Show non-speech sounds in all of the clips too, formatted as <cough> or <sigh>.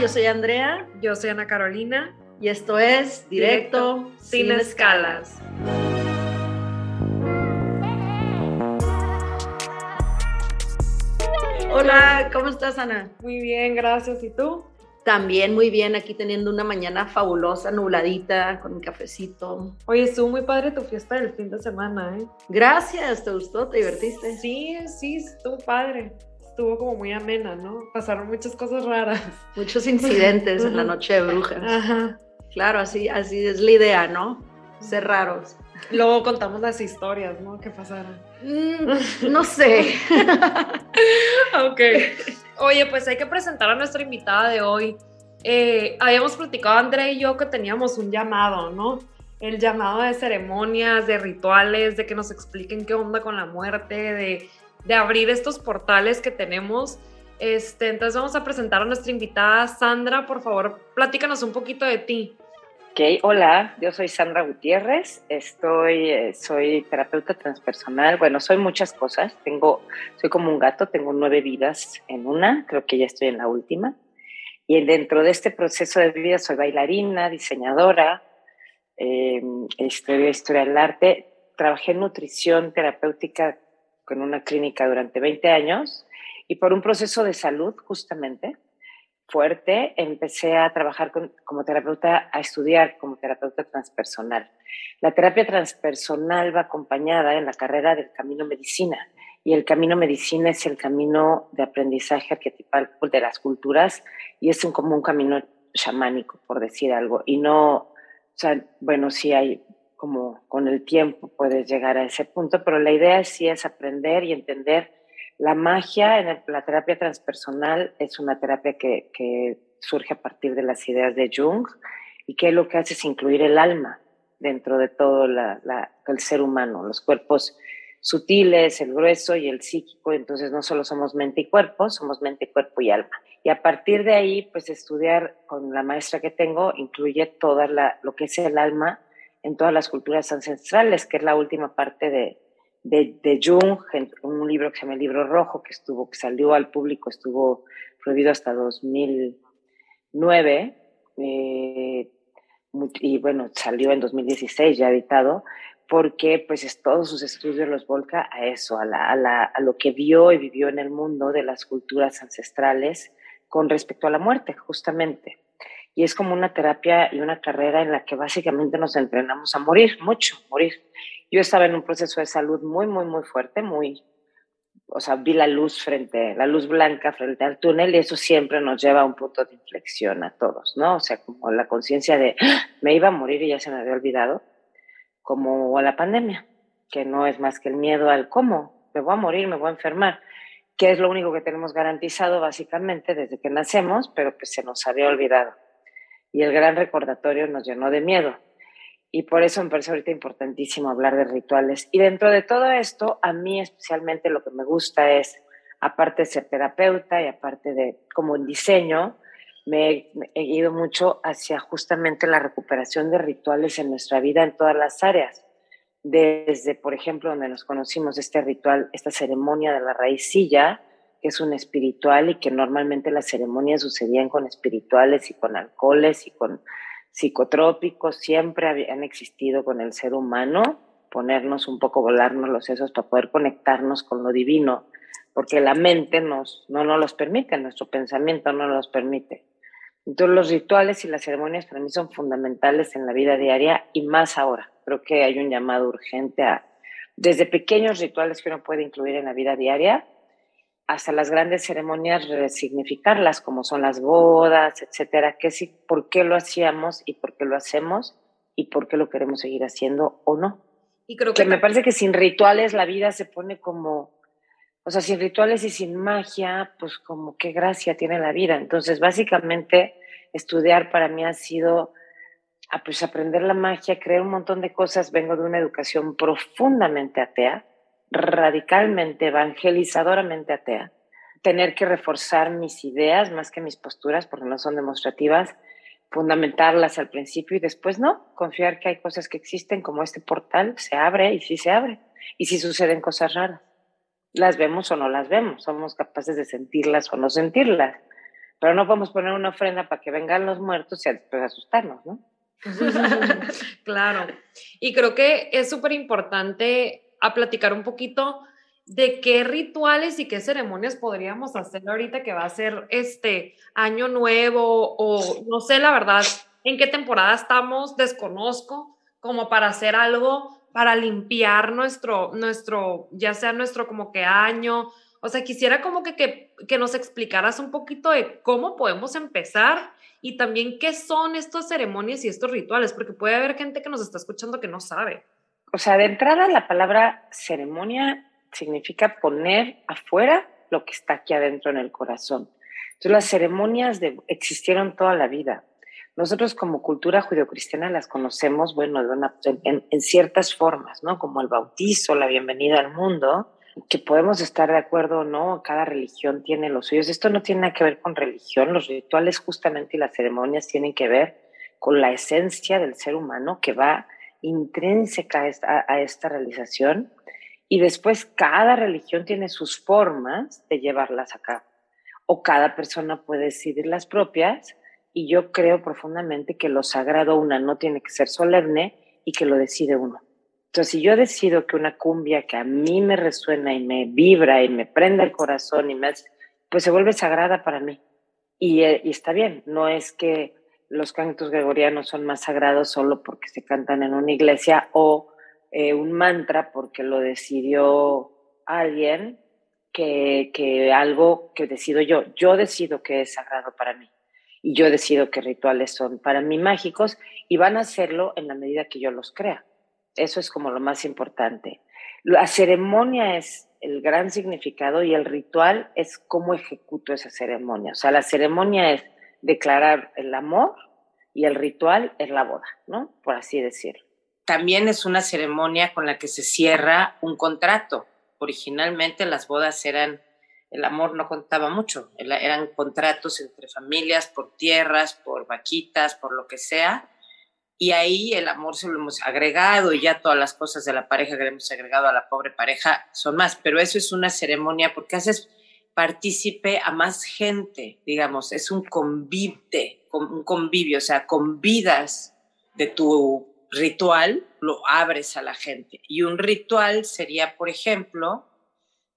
yo soy Andrea. Yo soy Ana Carolina. Y esto es Directo, sin, escalas. Hola, ¿cómo estás, Ana? Muy bien, gracias. ¿Y tú? También muy bien, aquí teniendo una mañana fabulosa, nubladita, con un cafecito. Oye, estuvo muy padre tu fiesta del fin de semana, ¿eh? Gracias, ¿te gustó? ¿Te divertiste? Sí, sí, estuvo padre. Estuvo como muy amena, ¿no? Pasaron muchas cosas raras. Muchos incidentes en la noche de brujas. Ajá. Claro, así, así es la idea, ¿no? Ser raros. Luego contamos las historias, ¿no? ¿Qué pasaron? Mm, <laughs> no sé. ok. Oye, pues hay que presentar a nuestra invitada de hoy. Eh, habíamos platicado André y yo que teníamos un llamado, ¿no? El llamado de ceremonias, de rituales, de que nos expliquen qué onda con la muerte, de, de abrir estos portales que tenemos. Este, entonces vamos a presentar a nuestra invitada Sandra. Por favor, platícanos un poquito de ti. Ok, hola, yo soy Sandra Gutiérrez, estoy, eh, soy terapeuta transpersonal, bueno, soy muchas cosas, tengo, soy como un gato, tengo nueve vidas en una, creo que ya estoy en la última, y dentro de este proceso de vida soy bailarina, diseñadora, eh, historia del arte, trabajé en nutrición terapéutica con una clínica durante 20 años y por un proceso de salud justamente, fuerte, empecé a trabajar como terapeuta, a estudiar como terapeuta transpersonal. La terapia transpersonal va acompañada en la carrera del camino medicina y el camino medicina es el camino de aprendizaje arquetipal de las culturas y es un, como un camino chamánico, por decir algo. Y no, o sea, bueno, sí hay como con el tiempo puedes llegar a ese punto, pero la idea sí es aprender y entender la magia en la terapia transpersonal es una terapia que, surge a partir de las ideas de Jung y que lo que hace es incluir el alma dentro de todo el ser humano, los cuerpos sutiles, el grueso y el psíquico. Entonces no solo somos mente y cuerpo, somos mente, cuerpo y alma. Y a partir de ahí, pues estudiar con la maestra que tengo incluye toda lo que es el alma en todas las culturas ancestrales, que es la última parte de, de, Jung, un libro que se llama El Libro Rojo, que, estuvo, que salió al público, estuvo prohibido hasta 2009, eh, y bueno, salió en 2016 ya editado, porque pues todos sus estudios los volca a eso, a, a lo que vio y vivió en el mundo de las culturas ancestrales con respecto a la muerte, justamente. Y es como una terapia y una carrera en la que básicamente nos entrenamos a morir, mucho, morir. Yo estaba en un proceso de salud muy, muy, muy fuerte, muy, o sea, vi la luz frente, la luz blanca frente al túnel y eso siempre nos lleva a un punto de inflexión a todos, ¿no? O sea, como la conciencia de ¡Ah! me iba a morir y ya se me había olvidado, como a la pandemia, que no es más que el miedo al cómo, me voy a morir, me voy a enfermar, que es lo único que tenemos garantizado básicamente desde que nacemos, pero pues se nos había olvidado. Y el gran recordatorio nos llenó de miedo y por eso me parece ahorita importantísimo hablar de rituales. Y dentro de todo esto, a mí especialmente lo que me gusta es, aparte de ser terapeuta y aparte de como en diseño, me, he ido mucho hacia justamente la recuperación de rituales en nuestra vida en todas las áreas. Desde, por ejemplo, donde nos conocimos este ritual, esta ceremonia de la raicilla, es un espiritual y que normalmente las ceremonias sucedían con espirituales y con alcoholes y con psicotrópicos siempre han existido con el ser humano, ponernos un poco, volarnos los sesos para poder conectarnos con lo divino, porque la mente nos, no nos los permite, nuestro pensamiento no nos permite. Entonces los rituales y las ceremonias para mí son fundamentales en la vida diaria y más ahora. Creo que hay un llamado urgente a, desde pequeños rituales que uno puede incluir en la vida diaria, hasta las grandes ceremonias resignificarlas, como son las bodas, etcétera, que sí, por qué lo hacíamos y por qué lo hacemos y por qué lo queremos seguir haciendo o no. Y creo que, me parece que sin rituales la vida se pone como, o sea, sin rituales y sin magia, pues como qué gracia tiene la vida. Entonces, básicamente, estudiar para mí ha sido a, pues, aprender la magia, creer un montón de cosas. Vengo de una educación profundamente atea radicalmente, evangelizadoramente atea, tener que reforzar mis ideas más que mis posturas porque no son demostrativas, fundamentarlas al principio y después no, confiar que hay cosas que existen como este portal, se abre y sí se abre, y si suceden cosas raras, las vemos o no las vemos, somos capaces de sentirlas o no sentirlas, pero no podemos poner una ofrenda para que vengan los muertos y después asustarnos, ¿no? <laughs> claro. Y creo que es súper importante a platicar un poquito de qué rituales y qué ceremonias podríamos hacer ahorita que va a ser este año nuevo o no sé la verdad en qué temporada estamos, desconozco, como para hacer algo para limpiar nuestro, nuestro, ya sea nuestro como que año. O sea, quisiera como que, que, que nos explicaras un poquito de cómo podemos empezar y también qué son estas ceremonias y estos rituales, porque puede haber gente que nos está escuchando que no sabe. O sea, de entrada la palabra ceremonia significa poner afuera lo que está aquí adentro en el corazón. Entonces las ceremonias existieron toda la vida. Nosotros como cultura judeocristiana las conocemos, bueno, en, en, ciertas formas, ¿no? Como el bautizo, la bienvenida al mundo, que podemos estar de acuerdo o no, cada religión tiene los suyos. Esto no tiene nada que ver con religión, los rituales justamente y las ceremonias tienen que ver con la esencia del ser humano que va intrínseca a esta, realización y después cada religión tiene sus formas de llevarlas a cabo o cada persona puede decidir las propias y yo creo profundamente que lo sagrado una no tiene que ser solemne y que lo decide uno. Entonces, si yo decido que una cumbia que a mí me resuena y me vibra y me prende el corazón y me pues se vuelve sagrada para mí. Y, eh, y está bien, no es que los cantos gregorianos son más sagrados solo porque se cantan en una iglesia o eh, un mantra porque lo decidió alguien que, que algo que decido yo. Yo decido que es sagrado para mí y yo decido qué rituales son para mí mágicos y van a hacerlo en la medida que yo los crea. Eso es como lo más importante. La ceremonia es el gran significado y el ritual es cómo ejecuto esa ceremonia. O sea, la ceremonia es declarar el amor y el ritual es la boda, ¿no? Por así decirlo. También es una ceremonia con la que se cierra un contrato. Originalmente las bodas eran, el amor no contaba mucho, eran contratos entre familias por tierras, por vaquitas, por lo que sea. Y ahí el amor se lo hemos agregado y ya todas las cosas de la pareja que le hemos agregado a la pobre pareja son más. Pero eso es una ceremonia porque haces partícipe a más gente, digamos, es un convite, un convivio, o sea, convidas de tu ritual, lo abres a la gente. Y un ritual sería, por ejemplo,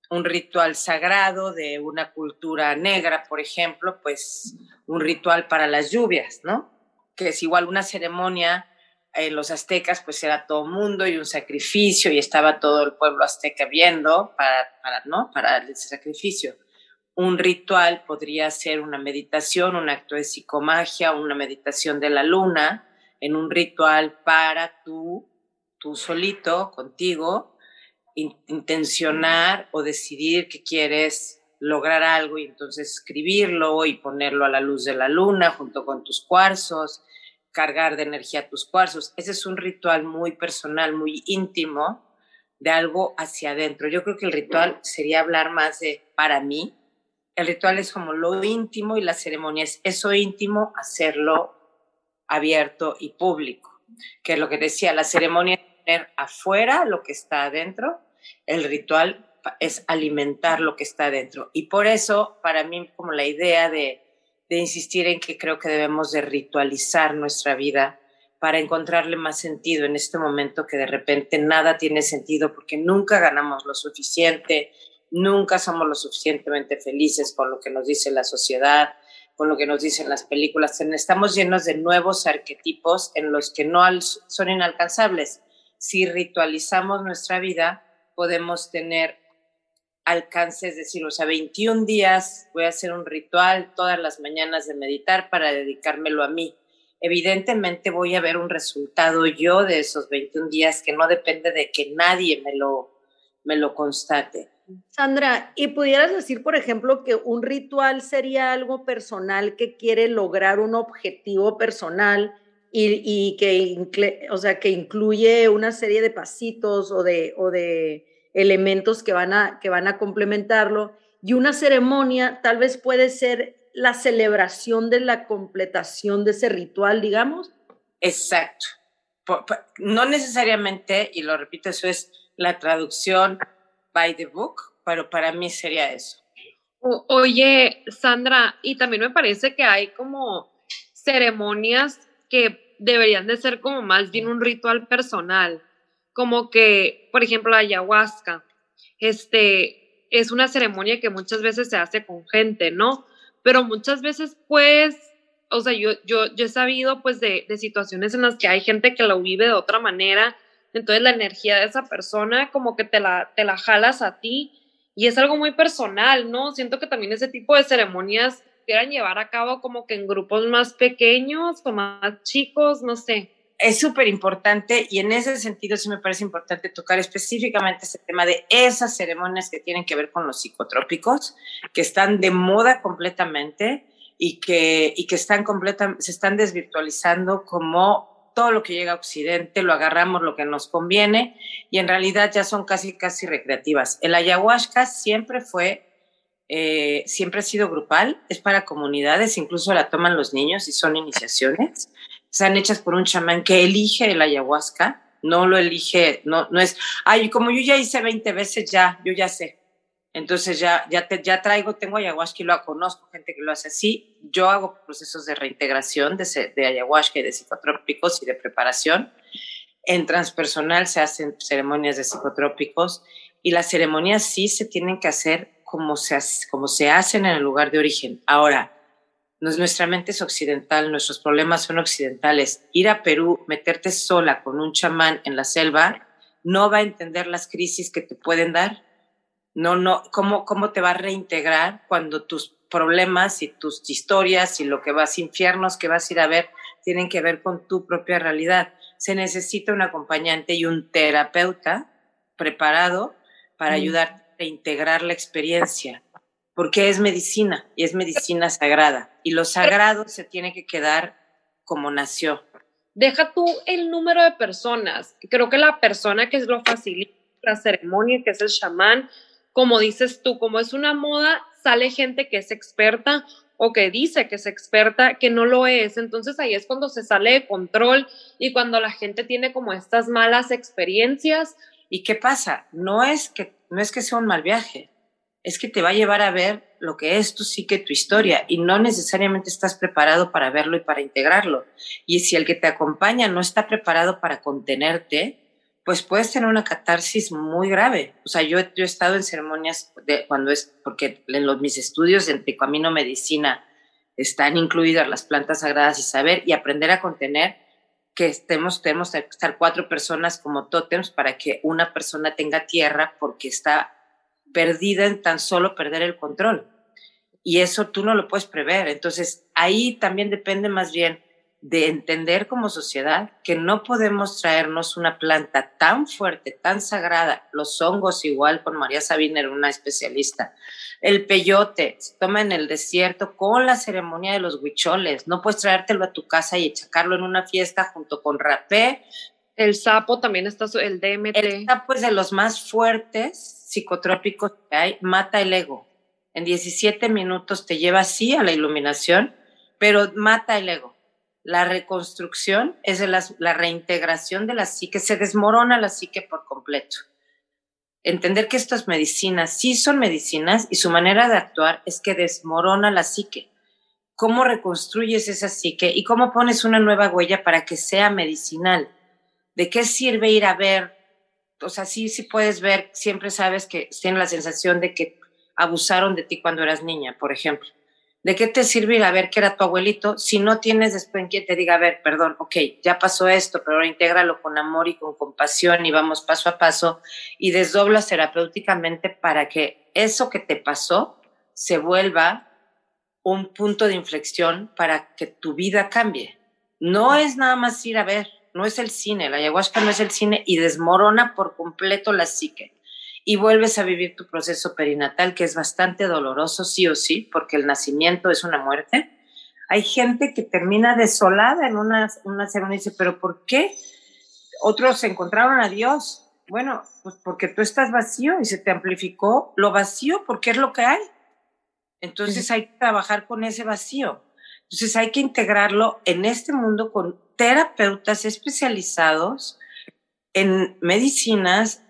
un ritual sagrado de una cultura negra, por ejemplo, pues un ritual para las lluvias, ¿no? Que es igual una ceremonia en los aztecas, pues era todo mundo y un sacrificio y estaba todo el pueblo azteca viendo para, para ¿no? Para ese sacrificio un ritual podría ser una meditación, un acto de psicomagia, una meditación de la luna, en un ritual para tú, tú solito, contigo, intencionar o decidir que quieres lograr algo y entonces escribirlo y ponerlo a la luz de la luna junto con tus cuarzos, cargar de energía tus cuarzos. Ese es un ritual muy personal, muy íntimo, de algo hacia adentro. Yo creo que el ritual sería hablar más de para mí, el ritual es como lo íntimo y la ceremonia es eso íntimo, hacerlo abierto y público. Que es lo que decía, la ceremonia es tener afuera lo que está adentro, el ritual es alimentar lo que está adentro. Y por eso, para mí, como la idea de, de insistir en que creo que debemos de ritualizar nuestra vida para encontrarle más sentido en este momento que de repente nada tiene sentido porque nunca ganamos lo suficiente, nunca somos lo suficientemente felices con lo que nos dice la sociedad, con lo que nos dicen las películas. Estamos llenos de nuevos arquetipos en los que no son inalcanzables. Si ritualizamos nuestra vida, podemos tener alcance, es decir, o sea, 21 días voy a hacer un ritual todas las mañanas de meditar para dedicármelo a mí. Evidentemente voy a ver un resultado yo de esos 21 días que no depende de que nadie me lo, me lo constate. Sandra, ¿y pudieras decir, por ejemplo, que un ritual sería algo personal que quiere lograr un objetivo personal y, que, o sea, que incluye una serie de pasitos o de, o de elementos que van, a, que van a complementarlo? Y una ceremonia tal vez puede ser la celebración de la completación de ese ritual, digamos. Exacto. No necesariamente, y lo repito, eso es la traducción by the book, pero para mí sería eso. oye, Sandra, y también me parece que hay como ceremonias que deberían de ser como más bien un ritual personal, como que, por ejemplo, la ayahuasca, este, es una ceremonia que muchas veces se hace con gente, ¿no? Pero muchas veces, pues, o sea, yo, yo, yo he sabido, pues, de, de situaciones en las que hay gente que lo vive de otra manera, entonces la energía de esa persona como que te la, te la jalas a ti y es algo muy personal, ¿no? Siento que también ese tipo de ceremonias quieran llevar a cabo como que en grupos más pequeños o más chicos, no sé. Es súper importante y en ese sentido sí me parece importante tocar específicamente ese tema de esas ceremonias que tienen que ver con los psicotrópicos, que están de moda completamente y que, y que están completa, se están desvirtualizando como todo lo que llega a Occidente, lo agarramos lo que nos conviene y en realidad ya son casi, casi recreativas. El ayahuasca siempre fue, eh, siempre ha sido grupal, es para comunidades, incluso la toman los niños y son iniciaciones. Están hechas por un chamán que elige el ayahuasca, no lo elige, no, no es, ay, como yo ya hice 20 veces, ya, yo ya sé. Entonces ya, ya, te, ya traigo, tengo ayahuasca y lo conozco, gente que lo hace así. Yo hago procesos de reintegración de, ayahuasca y de psicotrópicos y de preparación. En transpersonal se hacen ceremonias de psicotrópicos y las ceremonias sí se tienen que hacer como se, como se hacen en el lugar de origen. Ahora, nuestra mente es occidental, nuestros problemas son occidentales. Ir a Perú, meterte sola con un chamán en la selva, no va a entender las crisis que te pueden dar no, no, ¿cómo, cómo te va a reintegrar cuando tus problemas y tus historias y lo que vas, infiernos que vas a ir a ver, tienen que ver con tu propia realidad? Se necesita un acompañante y un terapeuta preparado para ayudar a reintegrar la experiencia, porque es medicina y es medicina sagrada y lo sagrado se tiene que quedar como nació. Deja tú el número de personas. Creo que la persona que lo facilita la ceremonia, que es el chamán, como dices tú, como es una moda, sale gente que es experta o que dice que es experta, que no lo es. Entonces ahí es cuando se sale de control y cuando la gente tiene como estas malas experiencias. ¿Y qué pasa? No es que, no es que sea un mal viaje, es que te va a llevar a ver lo que es tu psique, tu historia, y no necesariamente estás preparado para verlo y para integrarlo. Y si el que te acompaña no está preparado para contenerte, pues puedes tener una catarsis muy grave. O sea, yo, he estado en ceremonias de, cuando es, porque en los, mis estudios en Camino Medicina están incluidas las plantas sagradas y saber y aprender a contener que estemos, tenemos que estar cuatro personas como tótems para que una persona tenga tierra porque está perdida en tan solo perder el control. Y eso tú no lo puedes prever. Entonces, ahí también depende más bien de entender como sociedad que no podemos traernos una planta tan fuerte, tan sagrada, los hongos igual, con María Sabina era una especialista, el peyote se toma en el desierto con la ceremonia de los huicholes, no puedes traértelo a tu casa y echacarlo en una fiesta junto con rapé. El sapo también está, el DMT. El sapo es de los más fuertes psicotrópicos que hay, mata el ego. En 17 minutos te lleva así a la iluminación, pero mata el ego la reconstrucción es la, reintegración de la psique, se desmorona la psique por completo. Entender que estas medicinas sí son medicinas y su manera de actuar es que desmorona la psique. ¿Cómo reconstruyes esa psique y cómo pones una nueva huella para que sea medicinal? ¿De qué sirve ir a ver? O sea, sí, sí puedes ver, siempre sabes que tienes la sensación de que abusaron de ti cuando eras niña, por ejemplo ¿De qué te sirve ir a ver que era tu abuelito si no tienes después quien te diga, a ver, perdón, ok, ya pasó esto, pero ahora intégralo con amor y con compasión y vamos paso a paso y desdoblas terapéuticamente para que eso que te pasó se vuelva un punto de inflexión para que tu vida cambie. No es nada más ir a ver, no es el cine, la ayahuasca no es el cine y desmorona por completo la psique y vuelves a vivir tu proceso perinatal, que es bastante doloroso, sí o sí, porque el nacimiento es una muerte. Hay gente que termina desolada en una, una ceremonia y dice, pero ¿por qué? Otros encontraron a Dios. Bueno, pues porque tú estás vacío y se te amplificó lo vacío porque es lo que hay. Entonces hay que trabajar con ese vacío. Entonces hay que integrarlo en este mundo con terapeutas especializados en medicinas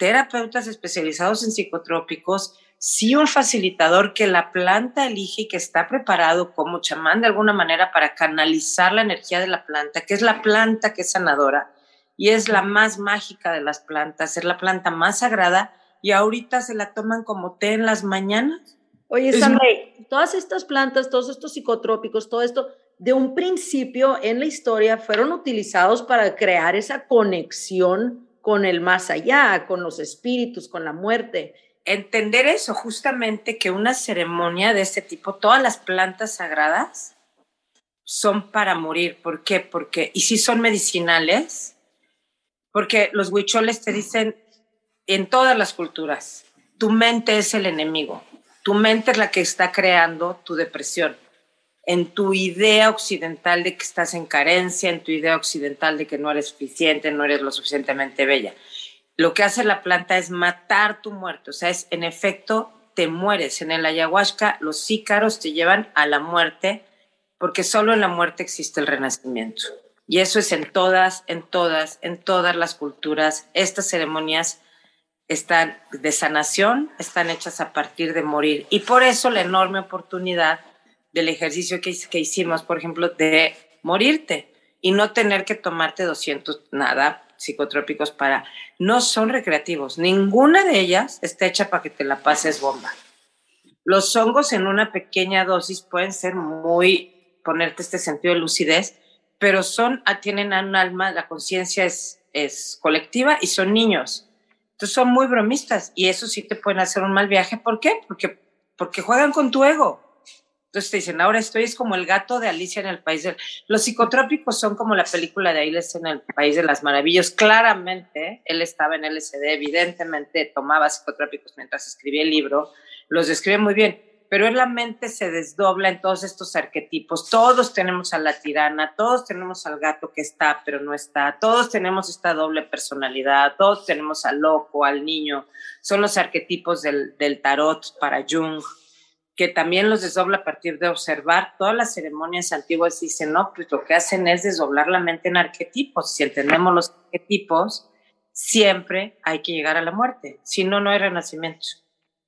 terapeutas especializados en psicotrópicos sí un facilitador que la planta elige y que está preparado como chamán de alguna manera para canalizar la energía de la planta, que es la planta que es sanadora y es la más mágica de las plantas, es la planta más sagrada y ahorita se la toman como té en las mañanas. Oye, Sandra, todas estas plantas, todos estos psicotrópicos, todo esto, de un principio en la historia fueron utilizados para crear esa conexión con el más allá, con los espíritus, con la muerte. Entender eso, justamente que una ceremonia de este tipo, todas las plantas sagradas son para morir. ¿Por qué? Porque, y si son medicinales, porque los huicholes te dicen en todas las culturas, tu mente es el enemigo, tu mente es la que está creando tu depresión en tu idea occidental de que estás en carencia, en tu idea occidental de que no eres suficiente, no eres lo suficientemente bella. Lo que hace la planta es matar tu muerte, o sea, es en efecto te mueres. En el ayahuasca los ícaros te llevan a la muerte porque solo en la muerte existe el renacimiento. Y eso es en todas, en todas, en todas las culturas. Estas ceremonias están de sanación, están hechas a partir de morir. Y por eso la enorme oportunidad del ejercicio que, que hicimos, por ejemplo, de morirte y no tener que tomarte 200 nada psicotrópicos para no son recreativos. Ninguna de ellas está hecha para que te la pases bomba. Los hongos en una pequeña dosis pueden ser muy ponerte este sentido de lucidez, pero son ah, tienen un alma, la conciencia es es colectiva y son niños. Entonces son muy bromistas y eso sí te pueden hacer un mal viaje. ¿Por qué? Porque porque juegan con tu ego. Entonces te dicen, ahora estoy es como el gato de Alicia en el País de... Los psicotrópicos son como la película de Alicia en el País de las Maravillas. Claramente, él estaba en LSD, evidentemente tomaba psicotrópicos mientras escribía el libro, los describe muy bien, pero en la mente se desdobla en todos estos arquetipos. Todos tenemos a la tirana, todos tenemos al gato que está pero no está, todos tenemos esta doble personalidad, todos tenemos al loco, al niño. Son los arquetipos del, del tarot para Jung que también los desdobla a partir de observar. Todas las ceremonias antiguas dicen, no, pues lo que hacen es desdoblar la mente en arquetipos. Si entendemos los arquetipos, siempre hay que llegar a la muerte, si no, no hay renacimiento.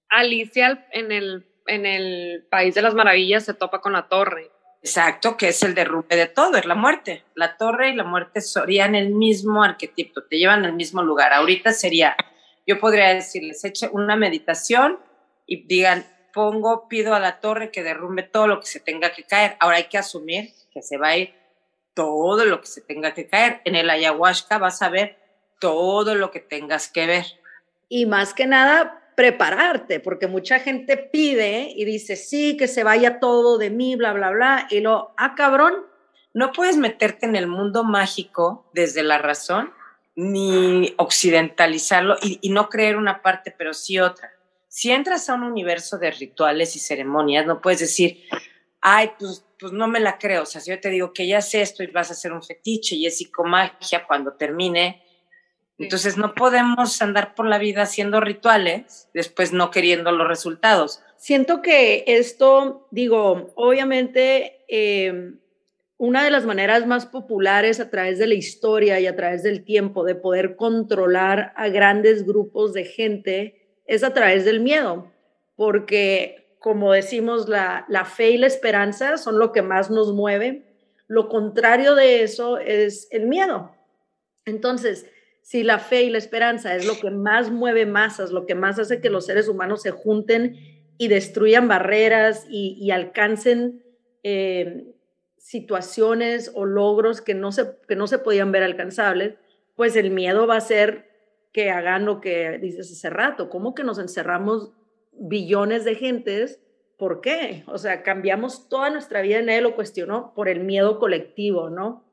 Alicia en el, en el País de las Maravillas se topa con la torre. Exacto, que es el derrumbe de todo, es la muerte. La torre y la muerte serían el mismo arquetipo, te llevan al mismo lugar. Ahorita sería, yo podría decirles, eche una meditación y digan, pongo, pido a la torre que derrumbe todo lo que se tenga que caer. Ahora hay que asumir que se va a ir todo lo que se tenga que caer. En el ayahuasca vas a ver todo lo que tengas que ver. Y más que nada, prepararte, porque mucha gente pide y dice, sí, que se vaya todo de mí, bla, bla, bla, y lo, ah, cabrón. No puedes meterte en el mundo mágico desde la razón, ni occidentalizarlo y, y no creer una parte, pero sí otra si entras a un universo de rituales y ceremonias, no puedes decir, ay, pues, pues no me la creo. O sea, si yo te digo que ya sé esto y vas a hacer un fetiche y es psicomagia cuando termine, entonces no podemos andar por la vida haciendo rituales, después no queriendo los resultados. Siento que esto, digo, obviamente, em, una de las maneras más populares a través de la historia y a través del tiempo de poder controlar a grandes grupos de gente es a través del miedo, porque como decimos, la, fe y la esperanza son lo que más nos mueve. Lo contrario de eso es el miedo. Entonces, si la fe y la esperanza es lo que más mueve masas, lo que más hace que los seres humanos se junten y destruyan barreras y, alcancen eh, situaciones o logros que no, se, que no se podían ver alcanzables, pues el miedo va a ser que hagan lo que dices hace rato, ¿cómo que nos encerramos billones de gentes? ¿Por qué? O sea, cambiamos toda nuestra vida nadie lo cuestionó por el miedo colectivo, ¿no?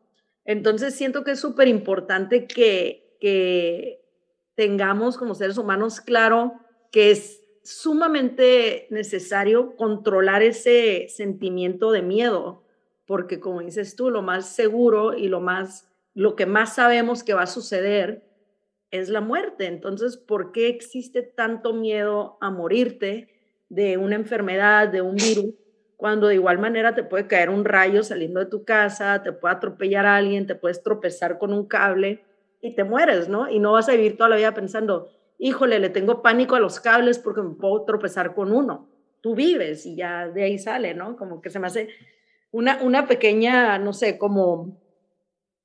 Entonces siento que es súper importante que, que tengamos como seres humanos claro que es sumamente necesario controlar ese sentimiento de miedo, porque como dices tú, lo más seguro y lo más lo que más sabemos que va a suceder es la muerte. Entonces, ¿por qué existe tanto miedo a morirte de una enfermedad, de un virus, cuando de igual manera te puede caer un rayo saliendo de tu casa, te puede atropellar a alguien, te puedes tropezar con un cable y te mueres, ¿no? Y no vas a vivir toda la vida pensando, híjole, le tengo pánico a los cables porque me puedo tropezar con uno. Tú vives y ya de ahí sale, ¿no? Como que se me hace una, una pequeña, no sé, como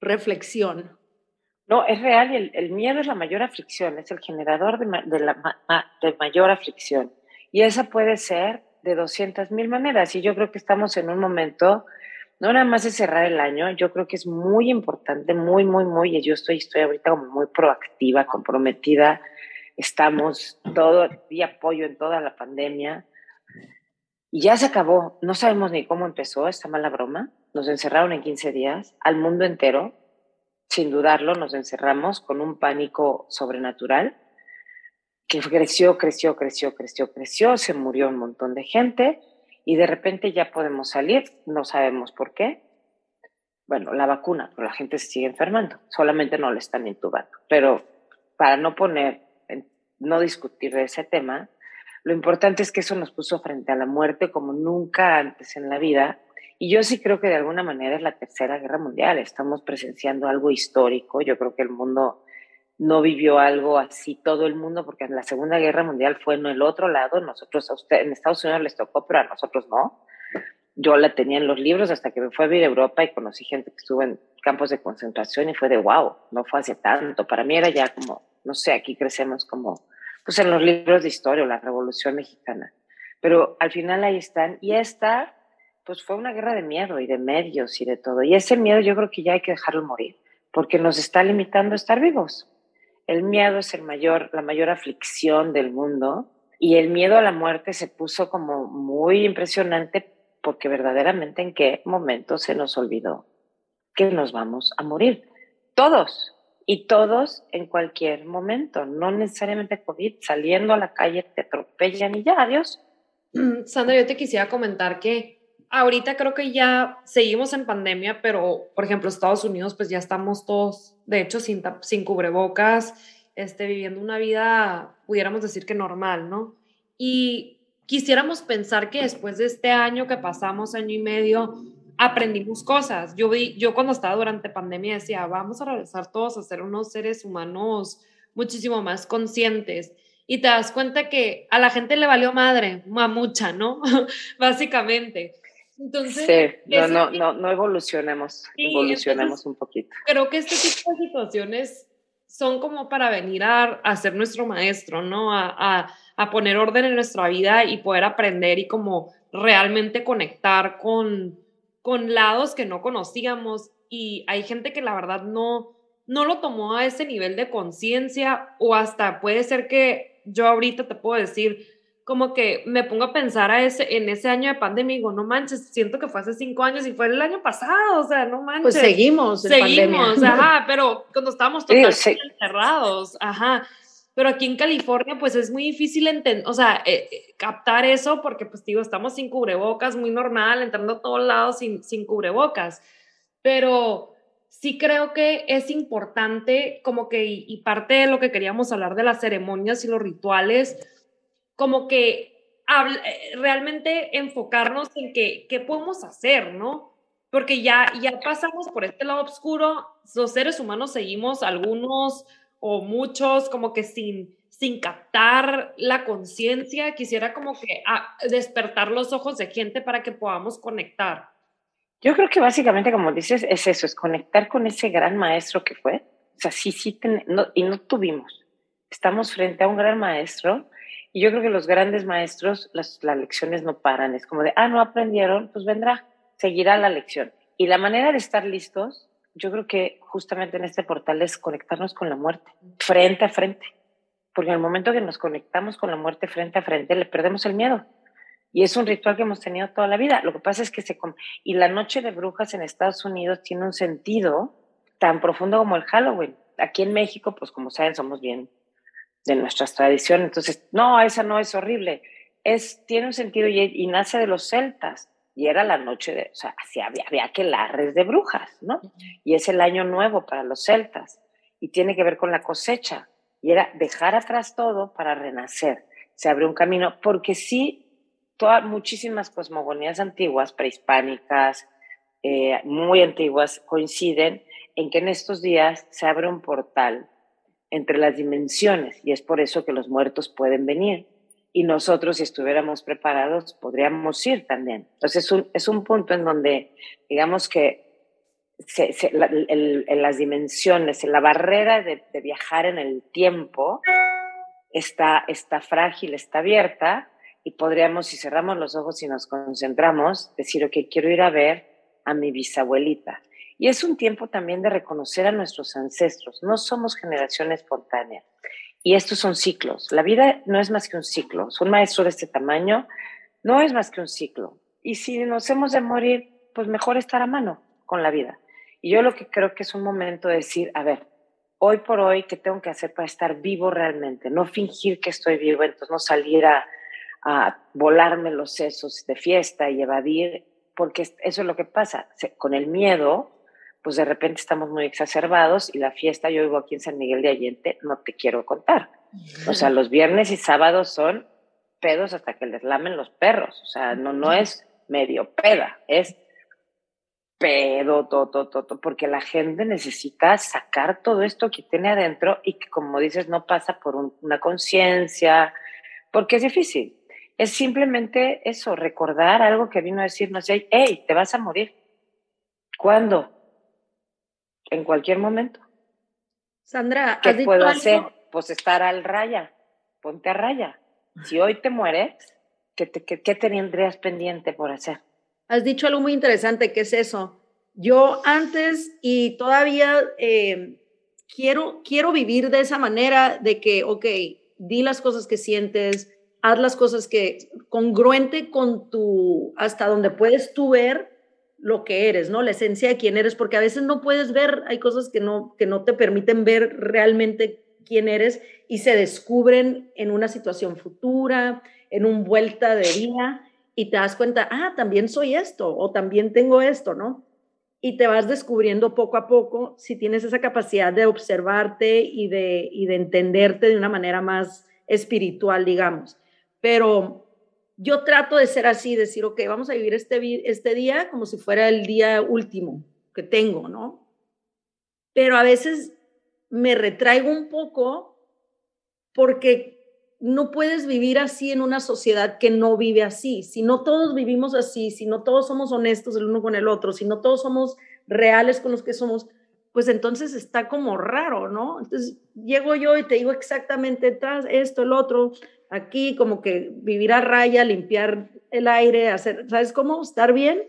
reflexión. No, es real, el, el miedo es la mayor aflicción, es el generador de, de la de mayor aflicción. Y esa puede ser de 200 mil maneras. Y yo creo que estamos en un momento, no nada más de cerrar el año, yo creo que es muy importante, muy, muy, muy, y yo estoy, estoy ahorita como muy proactiva, comprometida. Estamos todo, y apoyo en toda la pandemia. Y ya se acabó. No sabemos ni cómo empezó esta mala broma. Nos encerraron en 15 días al mundo entero sin dudarlo, nos encerramos con un pánico sobrenatural que creció, creció, creció, creció, creció, se murió un montón de gente y de repente ya podemos salir, no sabemos por qué. Bueno, la vacuna, pero la gente se sigue enfermando, solamente no le están intubando. Pero para no poner, no discutir de ese tema, lo importante es que eso nos puso frente a la muerte como nunca antes en la vida y yo sí creo que de alguna manera es la tercera guerra mundial. Estamos presenciando algo histórico. Yo creo que el mundo no vivió algo así, todo el mundo, porque en la Segunda Guerra Mundial fue en el otro lado. Nosotros, en Estados Unidos les tocó, pero a nosotros no. Yo la tenía en los libros hasta que me fui a vivir a Europa y conocí gente que estuvo en campos de concentración y fue de wow, no fue hace tanto. Para mí era ya como, no sé, aquí crecemos como, pues en los libros de historia, la Revolución Mexicana. Pero al final ahí están. Y esta pues fue una guerra de miedo y de medios y de todo. Y ese miedo yo creo que ya hay que dejarlo morir, porque nos está limitando a estar vivos. El miedo es el mayor, la mayor aflicción del mundo y el miedo a la muerte se puso como muy impresionante porque verdaderamente en qué momento se nos olvidó que nos vamos a morir. Todos, y todos en cualquier momento, no necesariamente COVID, saliendo a la calle te atropellan y ya, adiós. Sandra, yo te quisiera comentar que ahorita creo que ya seguimos en pandemia, pero por ejemplo, Estados Unidos, pues ya estamos todos, de hecho, sin, sin cubrebocas, este, viviendo una vida, pudiéramos decir que normal, ¿no? Y quisiéramos pensar que después de este año que pasamos, año y medio, aprendimos cosas. Yo, vi, yo cuando estaba durante pandemia decía, vamos a regresar todos a ser unos seres humanos muchísimo más conscientes. Y te das cuenta que a la gente le valió madre, mucha, ¿no? <laughs> Básicamente. Entonces, sí, no, no, no, no evolucionemos, evolucionemos un poquito. Creo que este tipo de situaciones son como para venir a, a ser nuestro maestro, ¿no? A, a, a, poner orden en nuestra vida y poder aprender y como realmente conectar con, con lados que no conocíamos. Y hay gente que la verdad no, no lo tomó a ese nivel de conciencia o hasta puede ser que yo ahorita te puedo decir, como que me pongo a pensar a ese, en ese año de pandemia y digo, no manches, siento que fue hace cinco años y fue el año pasado, o sea, no pues manches. Pues seguimos Seguimos, ajá, pero cuando estábamos totalmente encerrados, ajá. Pero aquí en California, pues es muy difícil entender, o sea, eh, eh, captar eso porque, pues digo, estamos sin cubrebocas, muy normal, entrando a todos lados sin, sin cubrebocas. Pero sí creo que es importante, como que, y parte de lo que queríamos hablar de las ceremonias y los rituales, como que eh, realmente enfocarnos en qué, qué podemos hacer, ¿no? Porque ya, ya pasamos por este lado oscuro, los seres humanos seguimos algunos o muchos como que sin, sin captar la conciencia, quisiera como que ah, despertar los ojos de gente para que podamos conectar. Yo creo que básicamente, como dices, es eso, es conectar con ese gran maestro que fue. O sea, sí, sí, y no tuvimos. Estamos frente a un gran maestro y yo creo que los grandes maestros, las, las lecciones no paran. Es como de, ah, no aprendieron, pues vendrá, seguirá la lección. Y la manera de estar listos, yo creo que justamente en este portal es conectarnos con la muerte, frente a frente. Porque en el momento que nos conectamos con la muerte frente a frente, le perdemos el miedo. Y es un ritual que hemos tenido toda la vida. Lo que pasa es que se... Y la noche de brujas en Estados Unidos tiene un sentido tan profundo como el Halloween. Aquí en México, pues como saben, somos bien de nuestras tradiciones. Entonces, no, esa no es horrible. Es, tiene un sentido y, nace de los celtas. Y era la noche de, o sea, había, había que larres de brujas, ¿no? Y es el año nuevo para los celtas. Y tiene que ver con la cosecha. Y era dejar atrás todo para renacer. Se abre un camino, porque sí, todas, muchísimas cosmogonías antiguas, prehispánicas, eh, muy antiguas, coinciden en que en estos días se abre un portal entre las dimensiones y es por eso que los muertos pueden venir. Y nosotros, si estuviéramos preparados, podríamos ir también. Entonces, es un, es un punto en donde, digamos que en las dimensiones, en la barrera de, viajar en el tiempo está, está frágil, está abierta y podríamos, si cerramos los ojos y nos concentramos, decir, ok, quiero ir a ver a mi bisabuelita. Y es un tiempo también de reconocer a nuestros ancestros. No somos generación espontánea. Y estos son ciclos. La vida no es más que un ciclo. Un maestro de este tamaño no es más que un ciclo. Y si nos hemos de morir, pues mejor estar a mano con la vida. Y yo lo que creo que es un momento de decir, a ver, hoy por hoy, ¿qué tengo que hacer para estar vivo realmente? No fingir que estoy vivo, entonces no salir a, a volarme los sesos de fiesta y evadir, porque eso es lo que pasa. Con el miedo, pues de repente estamos muy exacerbados y la fiesta, yo vivo aquí en San Miguel de Allende, no te quiero contar. O sea, los viernes y sábados son pedos hasta que les lamen los perros. O sea, no, no es medio peda, es pedo, todo, todo, todo, porque la gente necesita sacar todo esto que tiene adentro y que, como dices, no pasa por una conciencia, porque es difícil es simplemente eso, recordar algo que vino a decirnos, hey, te vas a morir. ¿Cuándo? En cualquier momento. Sandra, ¿qué puedo hacer? Pues estar al raya, ponte a raya. Si hoy te mueres, ¿qué, qué, tendrías pendiente por hacer? Has dicho algo muy interesante, que es eso. Yo antes y todavía eh, quiero, quiero vivir de esa manera de que, ok, di las cosas que sientes, haz las cosas que congruente con tu, hasta donde puedes tú ver lo que eres, ¿no? La esencia de quién eres, porque a veces no puedes ver, hay cosas que no, que no te permiten ver realmente quién eres y se descubren en una situación futura, en un vuelta de vida y te das cuenta, ah, también soy esto o también tengo esto, ¿no? Y te vas descubriendo poco a poco si tienes esa capacidad de observarte y de, y de entenderte de una manera más espiritual, digamos pero yo trato de ser así, decir, ok, vamos a vivir este, este día como si fuera el día último que tengo, ¿no? Pero a veces me retraigo un poco porque no puedes vivir así en una sociedad que no vive así. Si no todos vivimos así, si no todos somos honestos el uno con el otro, si no todos somos reales con los que somos, pues entonces está como raro, ¿no? Entonces llego yo y te digo exactamente esto, el otro, aquí como que vivir a raya, limpiar el aire, hacer, ¿sabes cómo? Estar bien,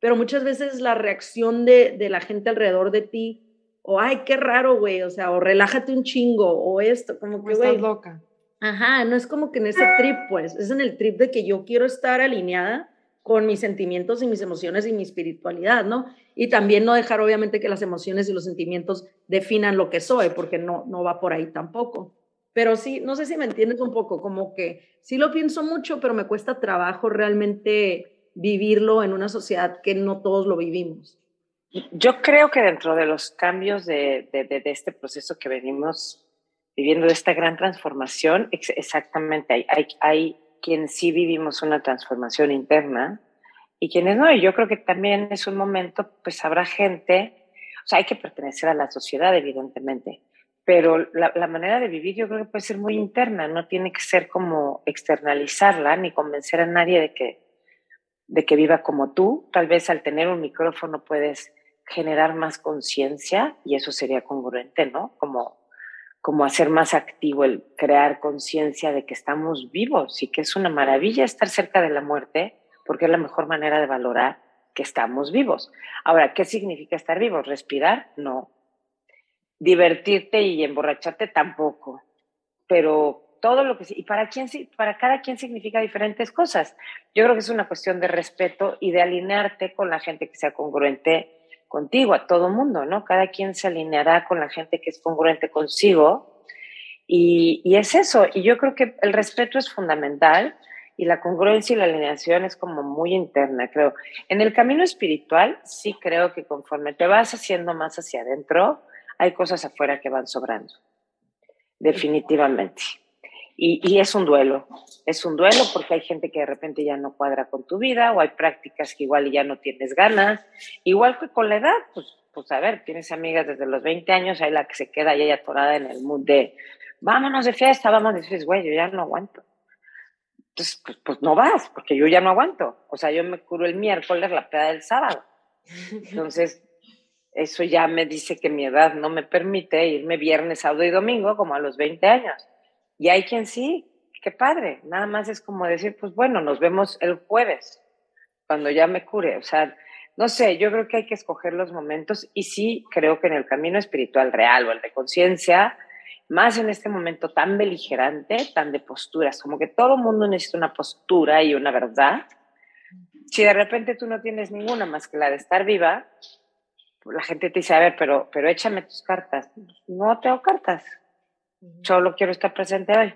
pero muchas veces la reacción de, de la gente alrededor de ti, o ay, qué raro, güey, o sea, o relájate un chingo, o esto, como que, güey. Estás loca. Ajá, no es como que en ese trip, pues, es en el trip de que yo quiero estar alineada con mis sentimientos y mis emociones y mi espiritualidad, ¿no? Y también no dejar, obviamente, que las emociones y los sentimientos definan lo que soy, porque no, no va por ahí tampoco. Pero sí, no sé si me entiendes un poco, como que sí lo pienso mucho, pero me cuesta trabajo realmente vivirlo en una sociedad que no todos lo vivimos. Yo creo que dentro de los cambios de, este proceso que venimos viviendo, de esta gran transformación, exactamente, hay, hay, hay quienes sí vivimos una transformación interna y quienes no. Y yo creo que también es un momento, pues habrá gente, o sea, hay que pertenecer a la sociedad, evidentemente, pero la, manera de vivir yo creo que puede ser muy interna, no tiene que ser como externalizarla ni convencer a nadie de que, de que viva como tú. Tal vez al tener un micrófono puedes generar más conciencia y eso sería congruente, ¿no? Como, como hacer más activo el crear conciencia de que estamos vivos y que es una maravilla estar cerca de la muerte porque es la mejor manera de valorar que estamos vivos. Ahora, ¿qué significa estar vivos? ¿Respirar? No divertirte y emborracharte tampoco, pero todo lo que y para quién para cada quien significa diferentes cosas. Yo creo que es una cuestión de respeto y de alinearte con la gente que sea congruente contigo, a todo mundo, ¿no? Cada quien se alineará con la gente que es congruente consigo y, y es eso. Y yo creo que el respeto es fundamental y la congruencia y la alineación es como muy interna, creo. En el camino espiritual sí creo que conforme te vas haciendo más hacia adentro, hay cosas afuera que van sobrando, definitivamente. Y, es un duelo, es un duelo porque hay gente que de repente ya no cuadra con tu vida o hay prácticas que igual ya no tienes ganas, igual que con la edad, pues pues a ver, tienes amigas desde los 20 años, hay la que se queda ahí atorada en el mood de, vámonos de fiesta, vámonos de fiesta, güey, yo ya no aguanto. Entonces, pues, pues, no vas, porque yo ya no aguanto. O sea, yo me curo el miércoles, la peda del sábado. <laughs> Entonces, eso ya me dice que mi edad no me permite irme viernes, sábado y domingo como a los 20 años. Y hay quien sí, qué padre. Nada más es como decir, pues bueno, nos vemos el jueves, cuando ya me cure. O sea, no sé, yo creo que hay que escoger los momentos y sí creo que en el camino espiritual real o el de conciencia, más en este momento tan beligerante, tan de posturas, como que todo mundo necesita una postura y una verdad. Si de repente tú no tienes ninguna más que la de estar viva, la gente te dice, a ver, pero, pero échame tus cartas. No tengo cartas, solo quiero estar presente hoy.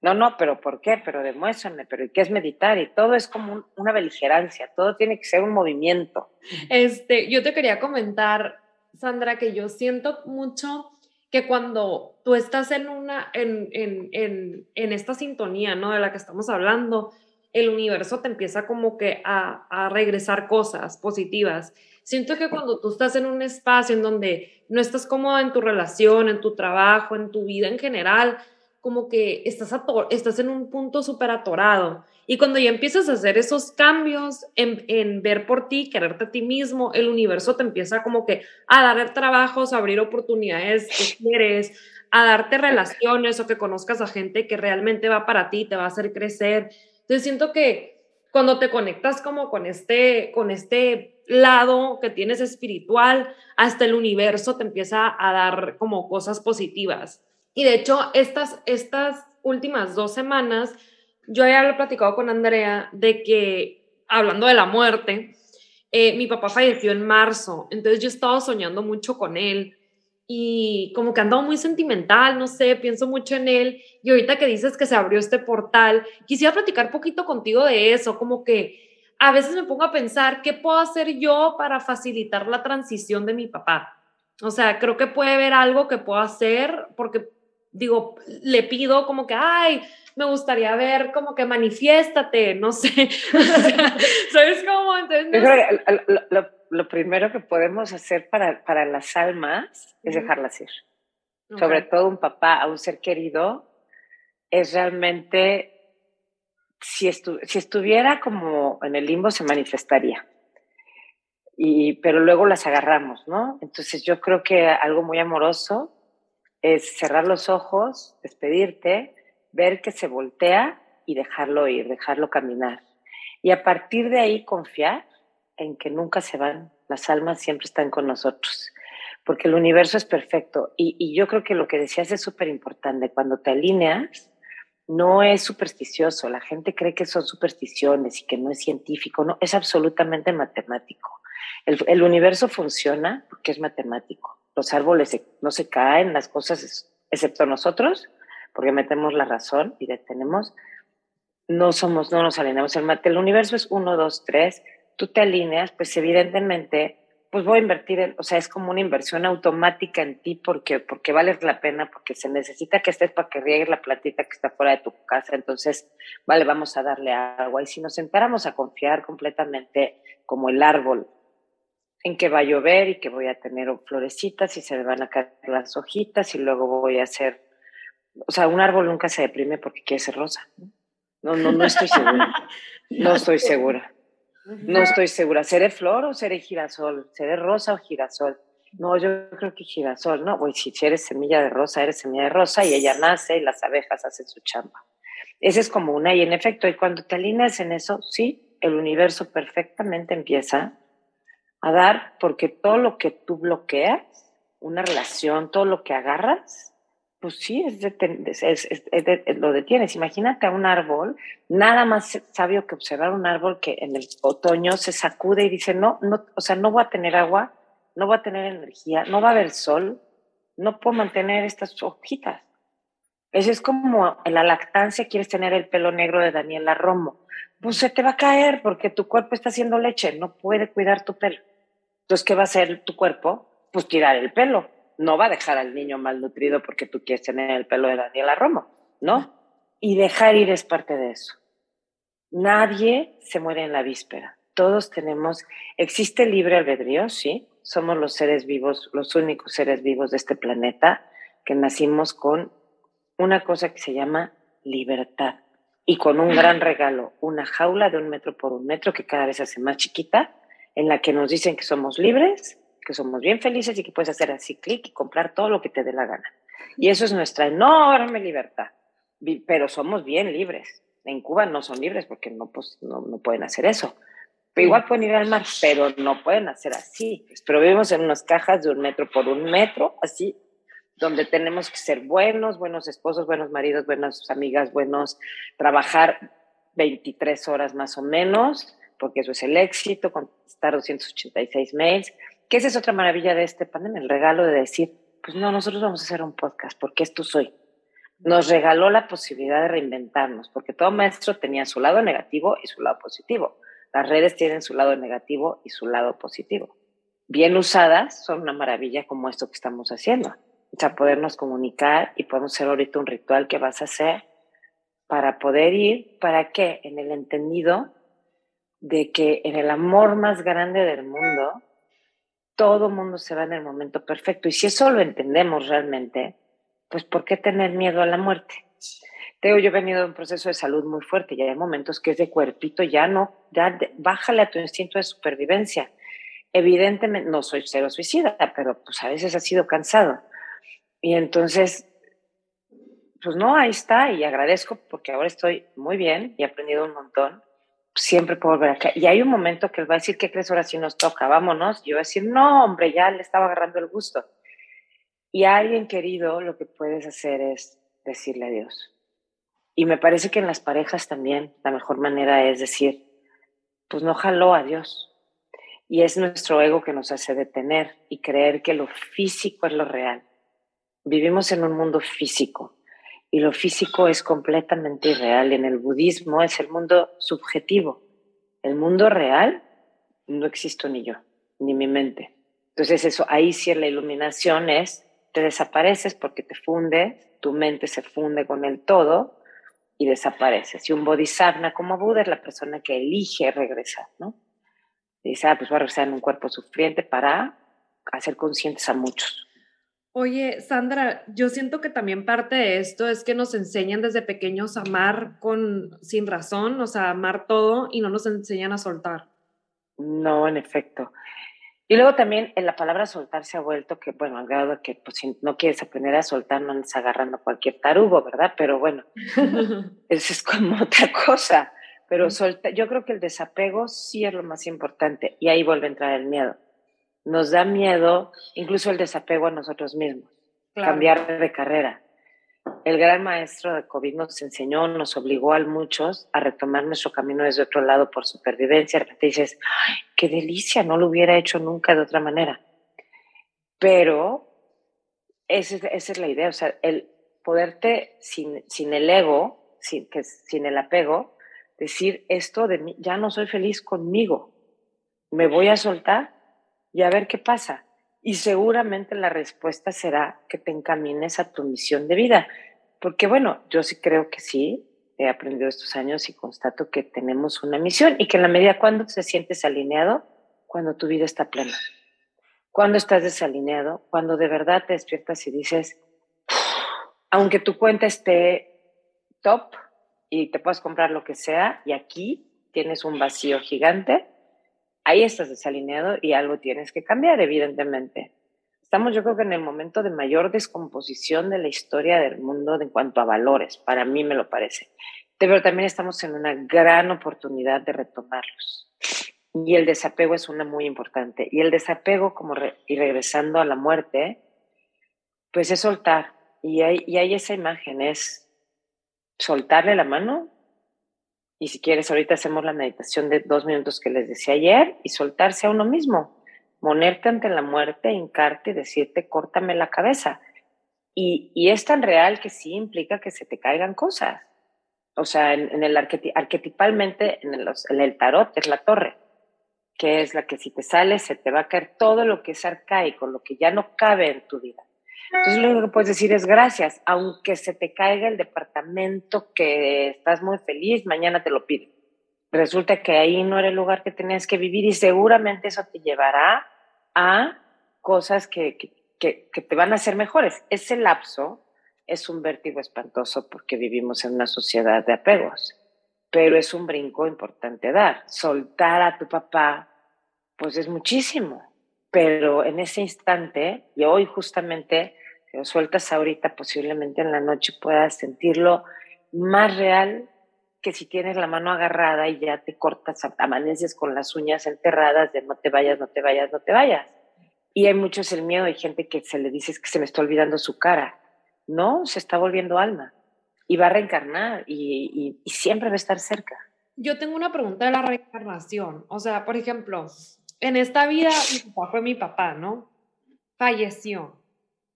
No, no, pero ¿por qué? Pero demuéstrame, pero ¿y qué es meditar? Y todo es como una beligerancia, todo tiene que ser un movimiento. Este, yo te quería comentar, Sandra, que yo siento mucho que cuando tú estás en una, en, en, en, en esta sintonía, ¿no? De la que estamos hablando, el universo te empieza como que a, a regresar cosas positivas. Siento que cuando tú estás en un espacio en donde no estás cómoda en tu relación, en tu trabajo, en tu vida en general, como que estás, estás en un punto súper atorado. Y cuando ya empiezas a hacer esos cambios en, en, ver por ti, quererte a ti mismo, el universo te empieza como que a dar trabajos, a abrir oportunidades que <laughs> quieres, a darte relaciones o que conozcas a gente que realmente va para ti, te va a hacer crecer. Entonces siento que cuando te conectas como con este, con este lado que tienes espiritual, hasta el universo te empieza a dar como cosas positivas. Y de hecho, estas, estas últimas dos semanas, yo ya he platicado con Andrea de que, hablando de la muerte, eh, mi papá falleció en marzo, entonces yo he soñando mucho con él y como que andado muy sentimental, no sé, pienso mucho en él y ahorita que dices que se abrió este portal, quisiera platicar poquito contigo de eso, como que a veces me pongo a pensar qué puedo hacer yo para facilitar la transición de mi papá. O sea, creo que puede haber algo que puedo hacer porque digo, le pido como que, ay, me gustaría ver como que manifiéstate, no sé. <laughs> ¿Sabes cómo? Lo, primero que podemos hacer para, para las almas es dejarlas ir. Sobre todo un papá, a un ser querido, es realmente, si, si estuviera como en el limbo, se manifestaría. Y, pero luego las agarramos, ¿no? Entonces yo creo que algo muy amoroso es cerrar los ojos, despedirte, ver que se voltea y dejarlo ir, dejarlo caminar. Y a partir de ahí confiar en que nunca se van, las almas siempre están con nosotros, porque el universo es perfecto. Y, yo creo que lo que decías es súper importante, cuando te alineas, no es supersticioso, la gente cree que son supersticiones y que no es científico, no, es absolutamente matemático. el universo funciona porque es matemático los árboles no se caen, las cosas, excepto nosotros, porque metemos la razón y detenemos, no somos, no nos alineamos. El, el universo es uno, dos, tres, tú te alineas, pues evidentemente, pues voy a invertir, o sea, es como una inversión automática en ti porque, porque vale la pena, porque se necesita que estés para que riegues la platita que está fuera de tu casa, entonces, vale, vamos a darle agua. Y si nos sentáramos a confiar completamente como el árbol en que va a llover y que voy a tener florecitas y se me van a caer las hojitas y luego voy a hacer, o sea, un árbol nunca se deprime porque quiere ser rosa. No, no, no estoy segura. No estoy segura. <laughs> No estoy segura. ¿Seré flor o seré girasol? ¿Seré rosa o girasol? No, yo creo que girasol, ¿no? Pues si eres semilla de rosa, eres semilla de rosa y ella nace y las abejas hacen su chamba. Esa es como una, y en efecto, y cuando te alineas en eso, sí, el universo perfectamente empieza a dar, porque todo lo que tú bloqueas, una relación, todo lo que agarras, pues sí, es, lo detienes. Imagínate a un árbol, nada más sabio que observar un árbol que en el otoño se sacude y dice, no, no, o sea, no voy a tener agua, no voy a tener energía, no va a haber sol, no puedo mantener estas hojitas. Eso es como en la lactancia quieres tener el pelo negro de Daniela Romo. Pues se te va a caer porque tu cuerpo está haciendo leche, no puede cuidar tu pelo. Entonces, ¿qué va a hacer tu cuerpo? Pues tirar el pelo. No va a dejar al niño malnutrido porque tú quieres tener el pelo de Daniela Romo, ¿no? Y dejar ir es parte de eso. Nadie se muere en la víspera. Todos tenemos, existe libre albedrío, sí, somos los seres vivos, los únicos seres vivos de este planeta que nacimos con una cosa que se llama libertad y con un gran regalo, una jaula de un metro por un metro que cada vez se hace más chiquita, en la que nos dicen que somos libres, que somos bien felices y que puedes hacer así clic y comprar todo lo que te dé la gana. Y eso es nuestra enorme libertad, pero somos bien libres. En Cuba no son libres porque no, pues, no, no pueden hacer eso. Pero igual pueden ir al mar, pero no pueden hacer así. Pero vivimos en unas cajas de un metro por un metro, así donde tenemos que ser buenos, buenos esposos, buenos maridos, buenas amigas, buenos, trabajar 23 horas más o menos, porque eso es el éxito, contestar 286 mails, que esa es otra maravilla de este pandemia, el regalo de decir, pues no, nosotros vamos a hacer un podcast, porque esto soy. Nos regaló la posibilidad de reinventarnos, porque todo maestro tenía su lado negativo y su lado positivo. Las redes tienen su lado negativo y su lado positivo. Bien usadas son una maravilla como esto que estamos haciendo o sea, podernos comunicar y podemos hacer ahorita un ritual que vas a hacer para poder ir, ¿para qué? En el entendido de que en el amor más grande del mundo, todo mundo se va en el momento perfecto. Y si eso lo entendemos realmente, pues ¿por qué tener miedo a la muerte? Te digo, yo he venido de un proceso de salud muy fuerte y hay momentos que es de cuerpito, ya no, ya bájale a tu instinto de supervivencia. Evidentemente, no soy cero suicida, pero pues a veces ha sido cansado. Y entonces, pues no, ahí está y agradezco porque ahora estoy muy bien y he aprendido un montón. Siempre puedo volver acá. Y hay un momento que él va a decir, ¿qué crees ahora si nos toca? Vámonos. Yo voy a decir, no, hombre, ya le estaba agarrando el gusto. Y a alguien querido lo que puedes hacer es decirle adiós. Y me parece que en las parejas también la mejor manera es decir, pues no jaló a Dios. Y es nuestro ego que nos hace detener y creer que lo físico es lo real vivimos en un mundo físico y lo físico es completamente irreal. En el budismo es el mundo subjetivo. El mundo real no existo ni yo, ni mi mente. Entonces eso, ahí sí la iluminación es, te desapareces porque te funde, tu mente se funde con el todo y desapareces. Y un bodhisattva como Buda es la persona que elige regresar, ¿no? dice, ah, pues voy a regresar en un cuerpo sufriente para hacer conscientes a muchos. Oye, Sandra, yo siento que también parte de esto es que nos enseñan desde pequeños a amar con sin razón, o sea, amar todo y no nos enseñan a soltar. No, en efecto. Y luego también en la palabra soltar se ha vuelto que, bueno, al grado que pues, si no quieres aprender a soltar, no andes agarrando cualquier tarugo, ¿verdad? Pero bueno, <laughs> eso es como otra cosa. Pero solta, yo creo que el desapego sí es lo más importante y ahí vuelve a entrar el miedo nos da miedo incluso el desapego a nosotros mismos, cambiar de carrera. El gran maestro de COVID nos enseñó, nos obligó a muchos a retomar nuestro camino desde otro lado por supervivencia. De repente dices, ¡ay, qué delicia! No lo hubiera hecho nunca de otra manera. Pero esa, es la idea, o sea, el poderte sin, sin el ego, sin, que, sin el apego, decir esto de mí, ya no soy feliz conmigo, me voy a soltar y a ver qué pasa. Y seguramente la respuesta será que te encamines a tu misión de vida. Porque bueno, yo sí creo que sí, he aprendido estos años y constato que tenemos una misión y que en la medida cuando te sientes alineado, cuando tu vida está plena. Cuando estás desalineado, cuando de verdad te despiertas y dices, aunque tu cuenta esté top y te puedas comprar lo que sea, y aquí tienes un vacío gigante, ahí estás desalineado y algo tienes que cambiar, evidentemente. Estamos yo creo que en el momento de mayor descomposición de la historia del mundo en cuanto a valores, para mí me lo parece. Pero también estamos en una gran oportunidad de retomarlos. Y el desapego es una muy importante. Y el desapego, como y regresando a la muerte, pues es soltar. Y hay, y hay esa imagen, es soltarle la mano y si quieres, ahorita hacemos la meditación de dos minutos que les decía ayer y soltarse a uno mismo, ponerte ante la muerte, hincarte y decirte, córtame la cabeza. Y, y, es tan real que sí implica que se te caigan cosas. O sea, en, el arquetipalmente, en el, el tarot es la torre, que es la que si te sale se te va a caer todo lo que es arcaico, lo que ya no cabe en tu vida. Entonces lo único que puedes decir es gracias, aunque se te caiga el departamento que estás muy feliz, mañana te lo pido. resulta que ahí no era el lugar que tenías que vivir y seguramente eso te llevará a cosas que, que, que te van a hacer mejores. Ese lapso es un vértigo espantoso porque vivimos en una sociedad de apegos, pero es un brinco importante dar. Soltar a tu papá, pues es muchísimo, pero en ese instante, y hoy justamente, si lo sueltas ahorita, posiblemente en la noche puedas sentirlo más real que si tienes la mano agarrada y ya te cortas, amaneces con las uñas enterradas de no te vayas, no te vayas, no te vayas. Y hay muchos el miedo, hay gente que se le dice que se me está olvidando su cara no, se está volviendo alma y va a reencarnar y, siempre va a estar cerca. Yo tengo una pregunta de la reencarnación. O sea, por ejemplo, en esta vida mi papá fue mi papá, ¿no? Falleció.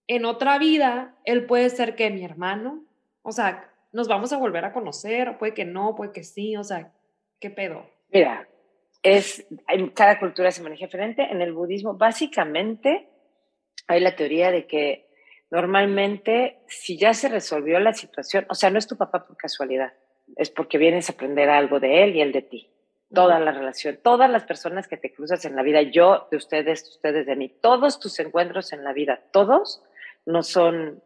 En otra vida, él puede ser que mi hermano. O sea, nos vamos a volver a conocer, puede que no, puede que sí, o sea, ¿qué pedo? Mira, es, cada cultura se maneja diferente. En el budismo, básicamente, hay la teoría de que Normalmente, si ya se resolvió la situación, o sea, no es tu papá por casualidad, es porque vienes a aprender algo de él y él de ti. Toda la relación, todas las personas que te cruzas en la vida, yo de ustedes, ustedes de mí, todos tus encuentros en la vida, todos no son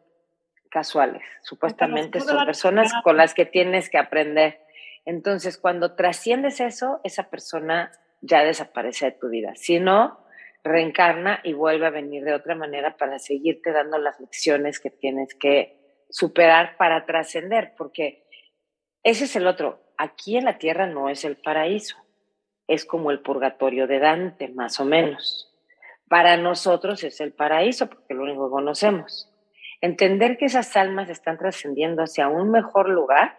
casuales, supuestamente son personas con las que tienes que aprender. Entonces, cuando trasciendes eso, esa persona ya desaparece de tu vida. Si no, reencarna y vuelve a venir de otra manera para seguirte dando las lecciones que tienes que superar para trascender, porque ese es el otro. Aquí en la tierra no es el paraíso, es como el purgatorio de Dante, más o menos. Para nosotros es el paraíso, porque lo único que conocemos. Entender que esas almas están trascendiendo hacia un mejor lugar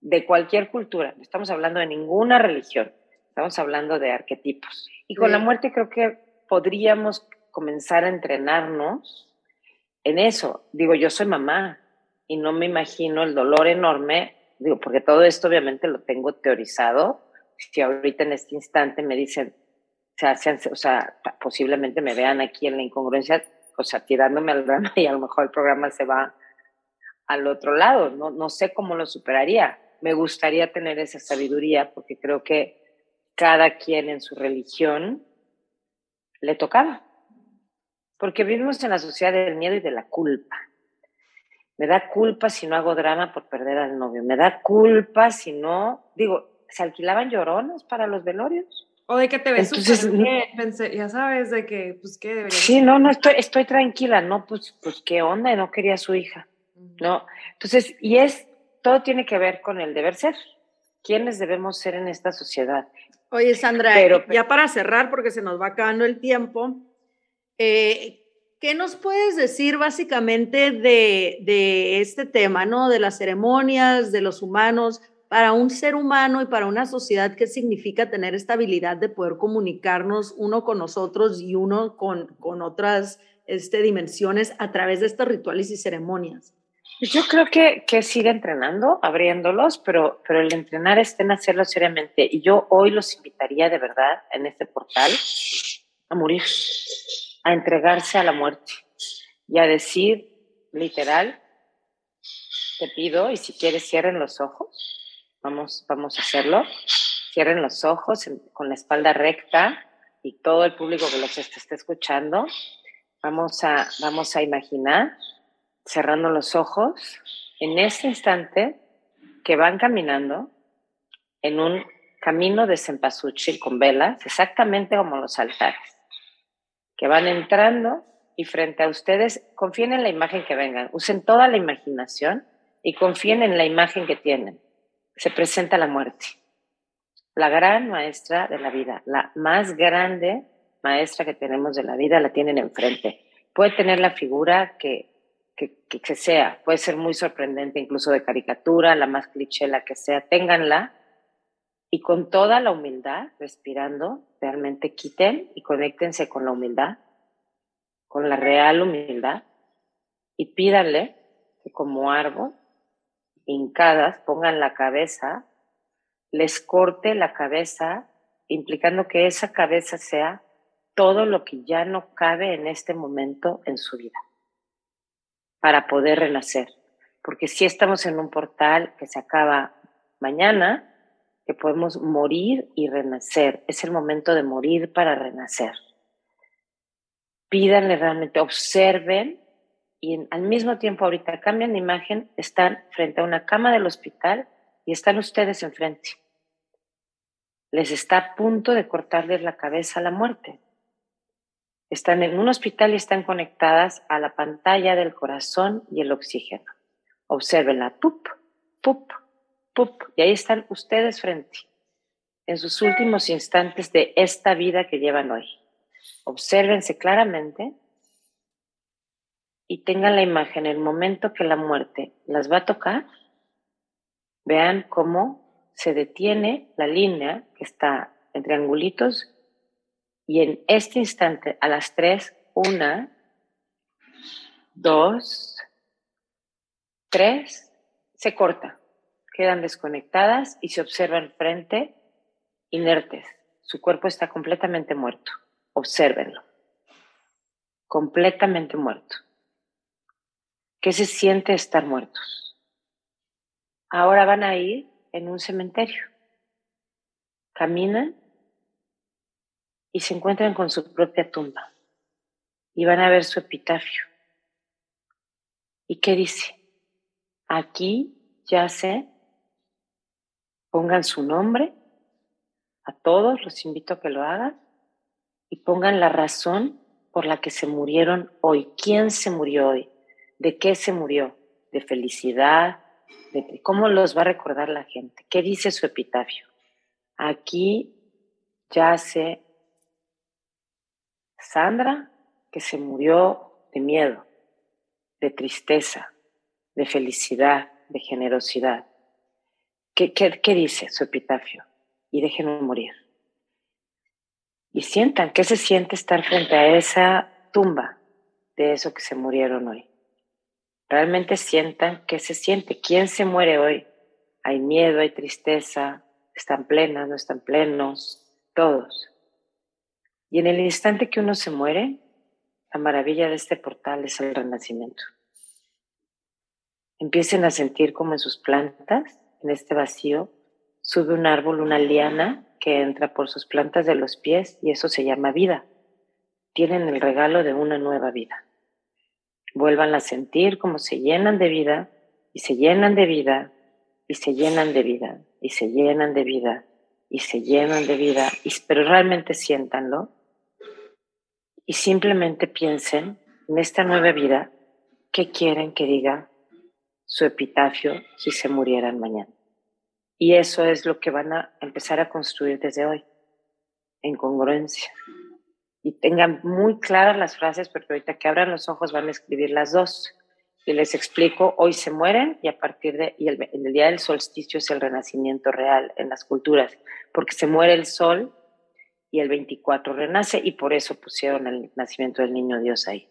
de cualquier cultura, no estamos hablando de ninguna religión, estamos hablando de arquetipos. Y con la muerte creo que podríamos comenzar a entrenarnos en eso. Digo, yo soy mamá y no me imagino el dolor enorme, digo, porque todo esto obviamente lo tengo teorizado. Si ahorita en este instante me dicen, o sea, posiblemente me vean aquí en la incongruencia, o sea, tirándome al drama <laughs> y a lo mejor el programa se va al otro lado. No, no sé cómo lo superaría. Me gustaría tener esa sabiduría porque creo que cada quien en su religión le tocaba. Porque vivimos en la sociedad del miedo y de la culpa. Me da culpa si no hago drama por perder al novio. Me da culpa si no, digo, ¿se alquilaban llorones para los velorios? O de que te ves Entonces, bien, ya sabes, de que, pues, ¿qué debería Sí, no, no, estoy, estoy tranquila, no, pues, pues, ¿qué onda? No quería a su hija, ¿no? Entonces, y es, todo tiene que ver con el deber ser. ¿Quiénes debemos ser en esta sociedad? Oye, Sandra, ya para cerrar, porque se nos va acabando el tiempo, eh, ¿qué nos puedes decir básicamente de, de, este tema, ¿no? De las ceremonias, de los humanos, para un ser humano y para una sociedad, ¿qué significa tener esta habilidad de poder comunicarnos uno con nosotros y uno con, con otras este, dimensiones a través de estos rituales y ceremonias? Yo creo que, que sigue entrenando, abriéndolos, pero, pero el entrenar está en hacerlo seriamente. Y yo hoy los invitaría de verdad en este portal a morir, a entregarse a la muerte y a decir literal, te pido, y si quieres cierren los ojos, vamos, vamos a hacerlo, cierren los ojos con la espalda recta y todo el público que los esté escuchando, vamos a, vamos a imaginar cerrando los ojos, en ese instante que van caminando en un camino de cempasúchil con velas, exactamente como los altares, que van entrando y frente a ustedes, confíen en la imagen que vengan, usen toda la imaginación y confíen en la imagen que tienen. Se presenta la muerte, la gran maestra de la vida, la más grande maestra que tenemos de la vida, la tienen enfrente. Puede tener la figura que que, que, sea, puede ser muy sorprendente, incluso de caricatura, la más cliché, la que sea, ténganla y con toda la humildad, respirando, realmente quiten y conéctense con la humildad, con la real humildad y pídanle que como árbol, hincadas, pongan la cabeza, les corte la cabeza, implicando que esa cabeza sea todo lo que ya no cabe en este momento en su vida para poder renacer. Porque si estamos en un portal que se acaba mañana, que podemos morir y renacer. Es el momento de morir para renacer. Pídanle realmente, observen y al mismo tiempo ahorita cambian de imagen, están frente a una cama del hospital y están ustedes enfrente. Les está a punto de cortarles la cabeza a la muerte. Están en un hospital y están conectadas a la pantalla del corazón y el oxígeno. Observenla, pup, pup, pup, y ahí están ustedes frente, en sus últimos instantes de esta vida que llevan hoy. Obsérvense claramente y tengan la imagen, el momento que la muerte las va a tocar, vean cómo se detiene la línea que está en triangulitos y en este instante, a las tres, una, dos, tres, se corta. Quedan desconectadas y se observan frente, inertes. Su cuerpo está completamente muerto. Obsérvenlo. Completamente muerto. ¿Qué se siente estar muertos? Ahora van a ir en un cementerio. Caminan y se encuentran con su propia tumba y van a ver su epitafio. ¿Y qué dice? Aquí yace, pongan su nombre, a todos los invito a que lo hagan y pongan la razón por la que se murieron hoy. ¿Quién se murió hoy? ¿De qué se murió? ¿De felicidad? ¿De cómo los va a recordar la gente? ¿Qué dice su epitafio? Aquí yace Sandra, que se murió de miedo, de tristeza, de felicidad, de generosidad. ¿Qué, qué, dice su epitafio? Y déjenme morir. Y sientan, ¿qué se siente estar frente a esa tumba de eso que se murieron hoy? Realmente sientan qué se siente, quién se muere hoy. Hay miedo, hay tristeza, están plenas, no están plenos, todos. Y en el instante que uno se muere, la maravilla de este portal es el renacimiento. Empiecen a sentir como en sus plantas, en este vacío, sube un árbol, una liana que entra por sus plantas de los pies y eso se llama vida. Tienen el regalo de una nueva vida. Vuelvan a sentir como se llenan de vida y se llenan de vida y se llenan de vida y se llenan de vida y se llenan de vida, pero realmente siéntanlo y simplemente piensen en esta nueva vida qué quieren que diga su epitafio si se murieran mañana. Y eso es lo que van a empezar a construir desde hoy, en congruencia. Y tengan muy claras las frases, porque ahorita que abran los ojos van a escribir las dos. Y les explico, hoy se mueren y a partir de, y el, el día del solsticio es el renacimiento real en las culturas, porque se muere el sol y el 24 renace y por eso pusieron el nacimiento del niño Dios ahí.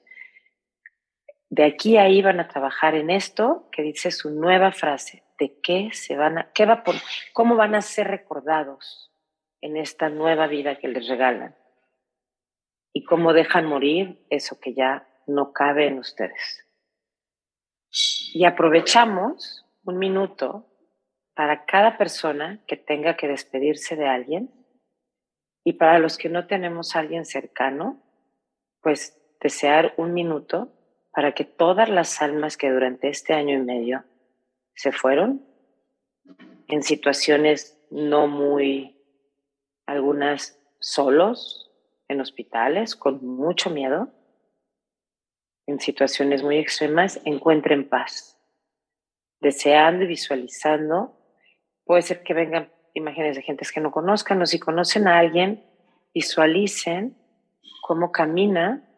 De aquí a ahí van a trabajar en esto que dice su nueva frase, de qué se van a, qué va por, cómo van a ser recordados en esta nueva vida que les regalan y cómo dejan morir eso que ya no cabe en ustedes. Y aprovechamos un minuto para cada persona que tenga que despedirse de alguien y para los que no tenemos a alguien cercano, pues desear un minuto para que todas las almas que durante este año y medio se fueron en situaciones no muy, algunas solos, en hospitales, con mucho miedo, en situaciones muy extremas, encuentren paz, deseando y visualizando. Puede ser que vengan imágenes de gentes que no conozcan o si conocen a alguien, visualicen cómo camina,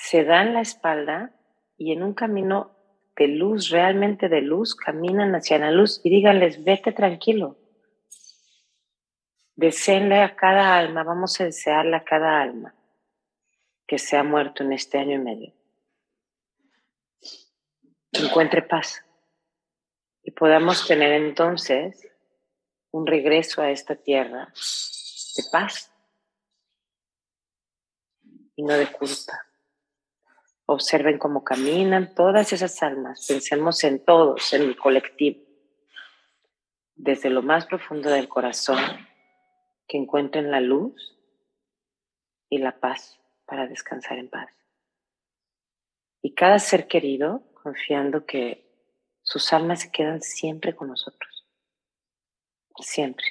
se dan la espalda y en un camino de luz, realmente de luz, caminan hacia la luz y díganles, vete tranquilo. Deseenle a cada alma, vamos a desearle a cada alma que se ha muerto en este año y medio. encuentre paz y podamos tener entonces un regreso a esta tierra de paz y no de culpa. Observen cómo caminan todas esas almas, pensemos en todos, en el colectivo. desde lo más profundo del corazón, que encuentren la luz y la paz para descansar en paz. Y cada ser querido confiando que sus almas se quedan siempre con nosotros. Siempre.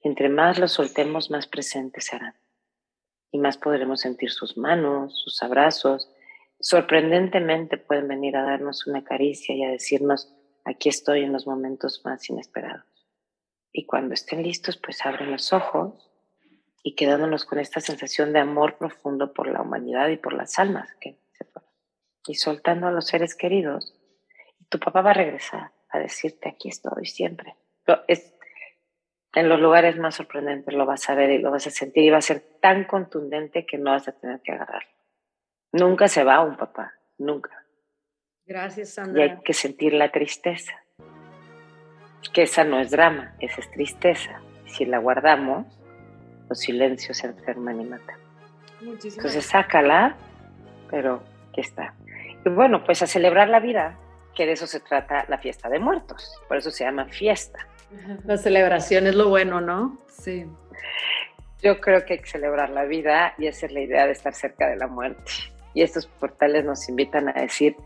Entre más los soltemos, más presentes serán. Y más podremos sentir sus manos, sus abrazos. Sorprendentemente pueden venir a darnos una caricia y a decirnos, aquí estoy en los momentos más inesperados. Y cuando estén listos, pues abren los ojos y quedándonos con esta sensación de amor profundo por la humanidad y por las almas que se fueron. Y soltando a los seres queridos, tu papá va a regresar a decirte, aquí estoy siempre. en los lugares más sorprendentes lo vas a ver y lo vas a sentir y va a ser tan contundente que no vas a tener que agarrarlo. Nunca se va un papá, nunca. Gracias, Sandra. Y hay que sentir la tristeza. Que esa no es drama, esa es tristeza. Si la guardamos, los silencios se enferman y matan. Entonces sácala, pero aquí está. Y bueno, pues a celebrar la vida, que de eso se trata la fiesta de muertos. Por eso se llama fiesta. <laughs> La celebración es lo bueno, ¿no? Sí. Yo creo que hay que celebrar la vida y esa es la idea de estar cerca de la muerte. Y estos portales nos invitan a decir,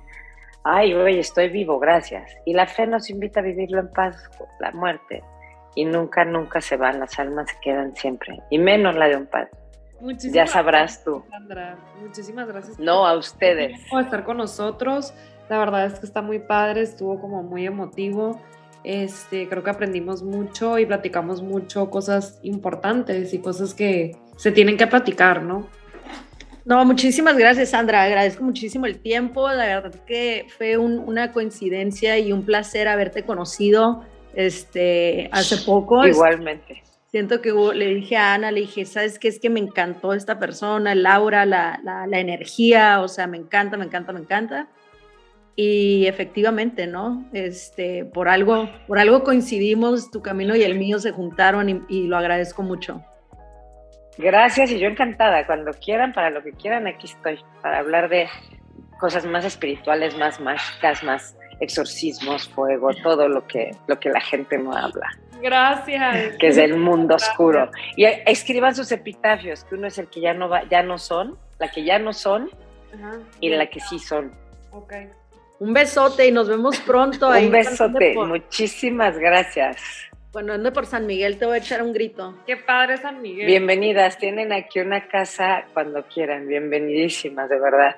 ay, hoy estoy vivo, gracias. Y la fe nos invita a vivirlo en paz, la muerte. Y nunca, nunca se van, las almas se quedan siempre. Y menos la de un padre. Muchísimas ya sabrás tú. Sandra. Muchísimas gracias. No, a ustedes. Por estar con nosotros. La verdad es que está muy padre, estuvo como muy emotivo. Este, creo que aprendimos mucho y platicamos mucho cosas importantes y cosas que se tienen que platicar, ¿no? No, muchísimas gracias, Sandra. Agradezco muchísimo el tiempo. La verdad que fue una coincidencia y un placer haberte conocido este, hace poco. Igualmente. Siento que le dije a Ana, le dije, ¿sabes qué? Es que me encantó esta persona, Laura, la, la, la energía, o sea, me encanta, me encanta, me encanta. Y efectivamente, ¿no? Este, por algo, por algo coincidimos, tu camino y el mío se juntaron y, lo agradezco mucho. Gracias y yo encantada. Cuando quieran, para lo que quieran, aquí estoy, para hablar de cosas más espirituales, más mágicas, más exorcismos, fuego, todo lo que, lo que la gente no habla. Gracias. Que es el mundo oscuro. Y escriban sus epitafios, que uno es el que ya no va, ya no son, la que ya no son y la que sí son. Okay. Un besote y nos vemos pronto. un besote, muchísimas gracias. Cuando ando por San Miguel te voy a echar un grito. Qué padre San Miguel. Bienvenidas, tienen aquí una casa cuando quieran, bienvenidísimas, de verdad.